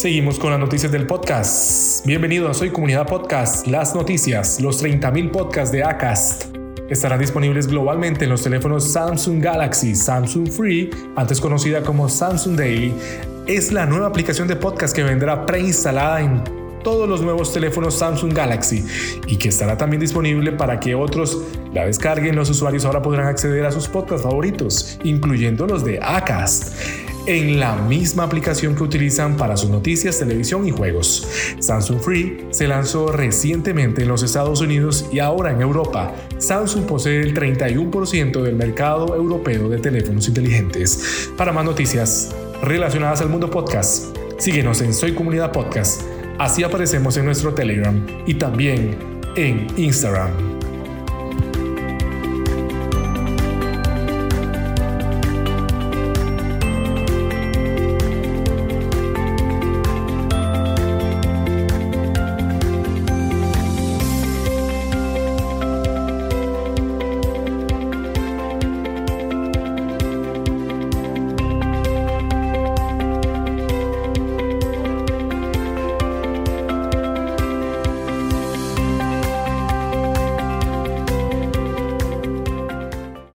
Seguimos con las noticias del podcast. Bienvenidos a Soy Comunidad Podcast, las noticias, los 30.000 podcasts de ACAST. Estarán disponibles globalmente en los teléfonos Samsung Galaxy, Samsung Free, antes conocida como Samsung Daily. Es la nueva aplicación de podcast que vendrá preinstalada en todos los nuevos teléfonos Samsung Galaxy y que estará también disponible para que otros la descarguen. Los usuarios ahora podrán acceder a sus podcasts favoritos, incluyendo los de Acast en la misma aplicación que utilizan para sus noticias, televisión y juegos. Samsung Free se lanzó recientemente en los Estados Unidos y ahora en Europa. Samsung posee el 31% del mercado europeo de teléfonos inteligentes. Para más noticias relacionadas al mundo podcast, síguenos en Soy Comunidad Podcast Así aparecemos en nuestro Telegram y también en Instagram.